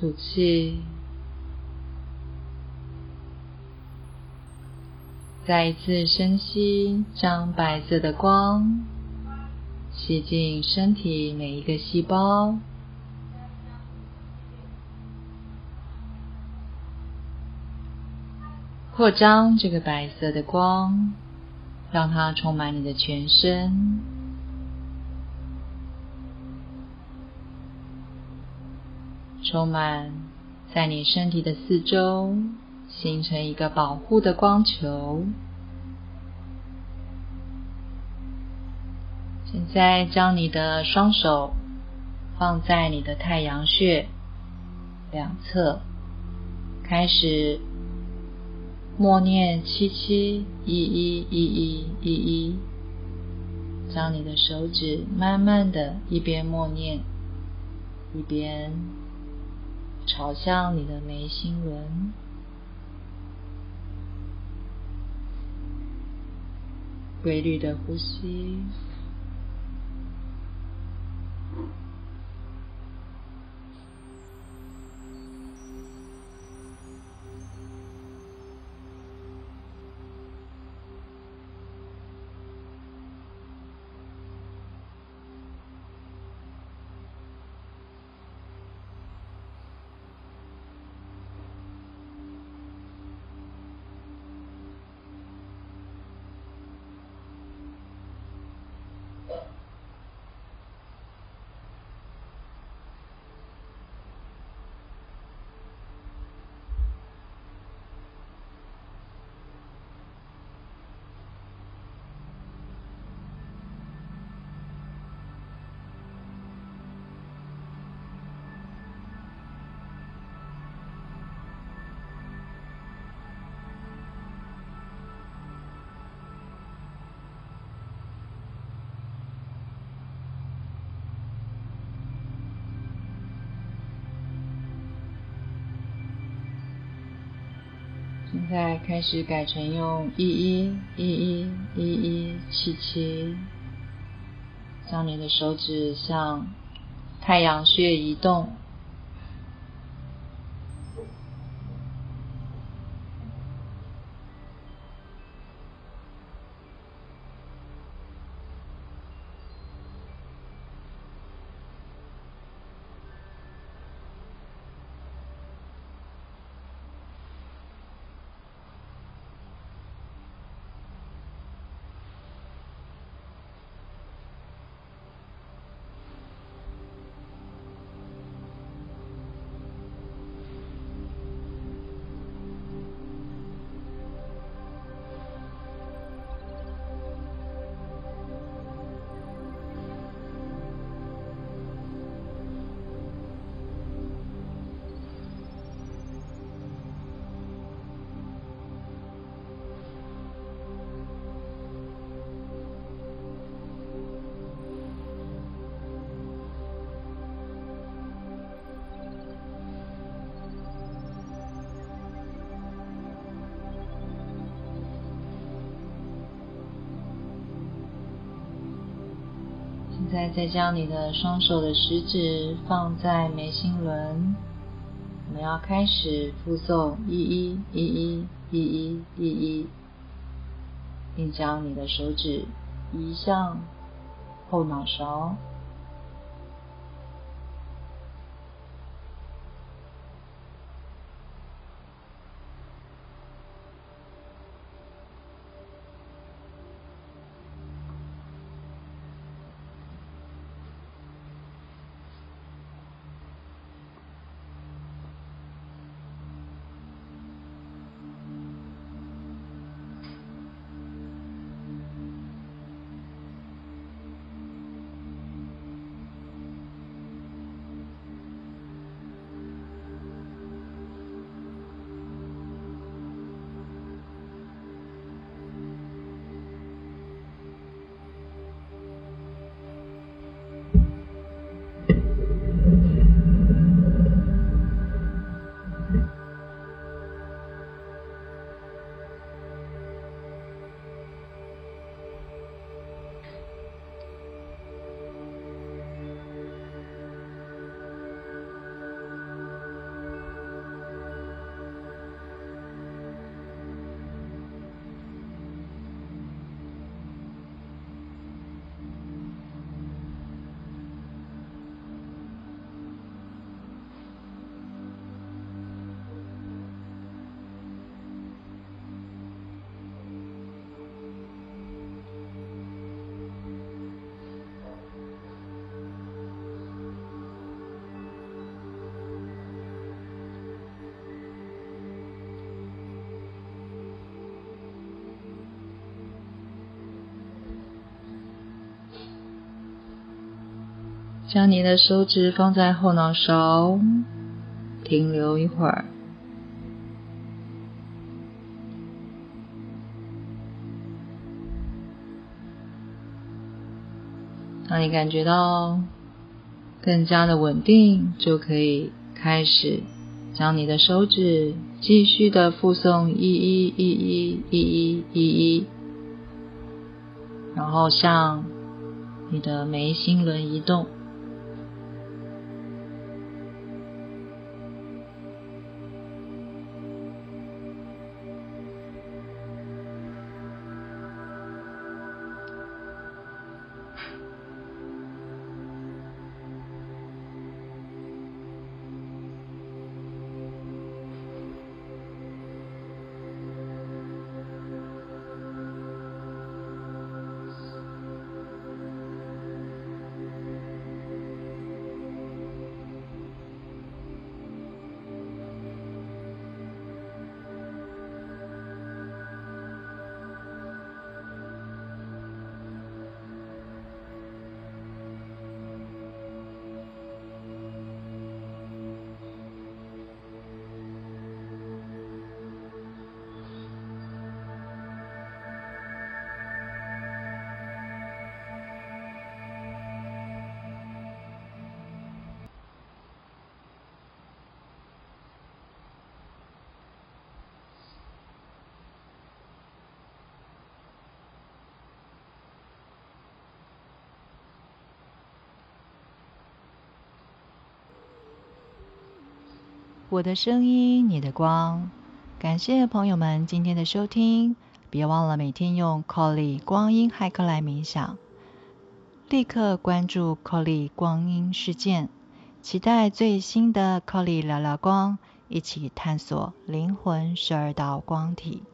吐气，再一次深吸，将白色的光吸进身体每一个细胞，扩张这个白色的光，让它充满你的全身。充满在你身体的四周，形成一个保护的光球。现在将你的双手放在你的太阳穴两侧，开始默念七七一一一一一一，将你的手指慢慢的一边默念一边。朝向你的眉心轮，规律的呼吸。现在开始改成用一一一一一一七七，将你的手指向太阳穴移动。现在再将你的双手的食指放在眉心轮，我们要开始复诵一一一一一一一一，并将你的手指移向后脑勺。将你的手指放在后脑勺，停留一会儿。当你感觉到更加的稳定，就可以开始将你的手指继续的附送一一一一一一一一，然后向你的眉心轮移动。我的声音，你的光。感谢朋友们今天的收听，别忘了每天用 Colly 光阴骇客来冥想。立刻关注 Colly 光阴事件，期待最新的 Colly 聊聊光，一起探索灵魂十二道光体。